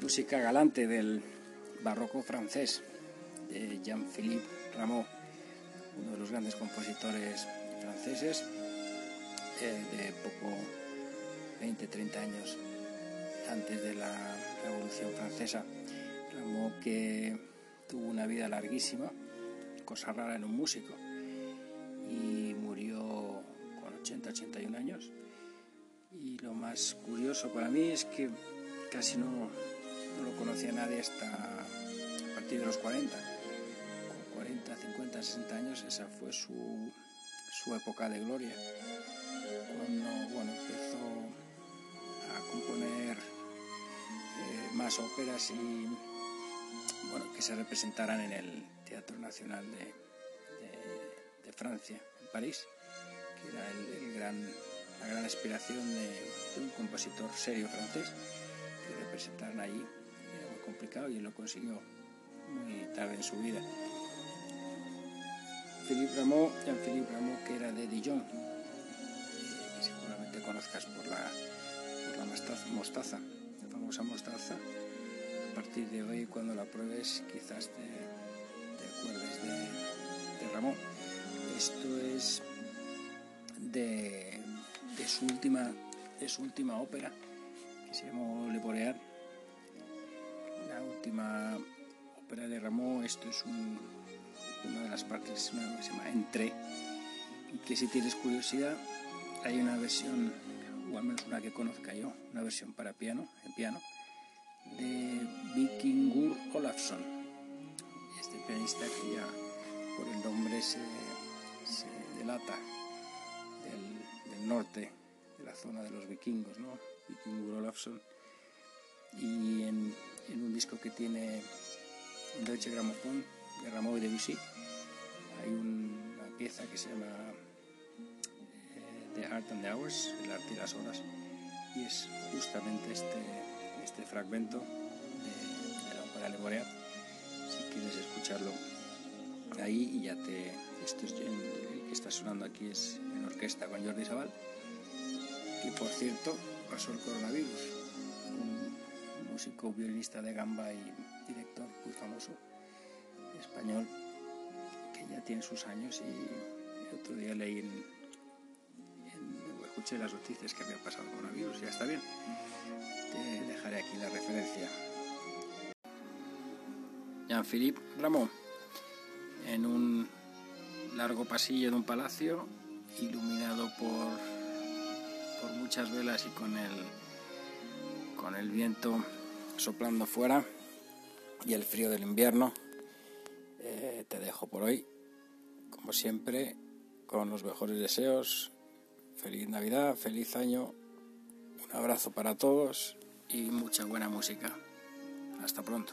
música galante del barroco francés de Jean-Philippe Rameau, uno de los grandes compositores franceses eh, de poco 20-30 años antes de la Revolución Francesa. Rameau que tuvo una vida larguísima, cosa rara en un músico, y murió con 80-81 años. Y lo más curioso para mí es que casi no, no lo conocía nadie hasta a partir de los 40. Con 40, 50, 60 años esa fue su, su época de gloria. Cuando bueno, empezó a componer eh, más óperas y bueno, que se representaran en el Teatro Nacional de, de, Francia, en París, que era el gran, la gran aspiración de, de un compositor serio francés que representaran allí. Complicado y lo consiguió muy tarde en su vida. Philippe Rameau, Jean-Philippe Rameau, que era de Dijon, eh, que seguramente conozcas por la, por la mostaza, la famosa mostaza. A partir de hoy, cuando la pruebes, quizás te, te acuerdes de, de Rameau. Esto es de, de, su última, de su última ópera, que se llamó Le Boreal. Última ópera de Rameau, esto es un, una de las partes una que se llama Entre, y que si tienes curiosidad, hay una versión, o al menos una que conozca yo, una versión para piano, en piano, de Vikingur Olafsson, este pianista que ya por el nombre se, se delata del, del, norte, de la zona de los vikingos, ¿no? Vikingur Olafsson, y en, en un disco que tiene en Deutsche Grammophon de Rameau y Debussy. Hay una pieza que se llama eh, The Art and the Hours, el arte y las horas, y es justamente este, este fragmento de, de la ópera Le Boreal. Si quieres escucharlo ahí y ya te... Esto es, el que está sonando aquí es en orquesta con Jordi Sabal, que por cierto pasó el coronavirus, músico violinista de gamba y director muy famoso español que ya tiene sus años y el otro día leí en, escuché las noticias que había pasado el coronavirus ya está bien. Te dejaré aquí la referencia. Jean-Philippe Rameau en un largo pasillo de un palacio iluminado por por muchas velas y con el con el viento soplando fuera y el frío del invierno eh, te dejo por hoy, como siempre, con los mejores deseos. Feliz Navidad, feliz año, un abrazo para todos y mucha buena música. Hasta pronto.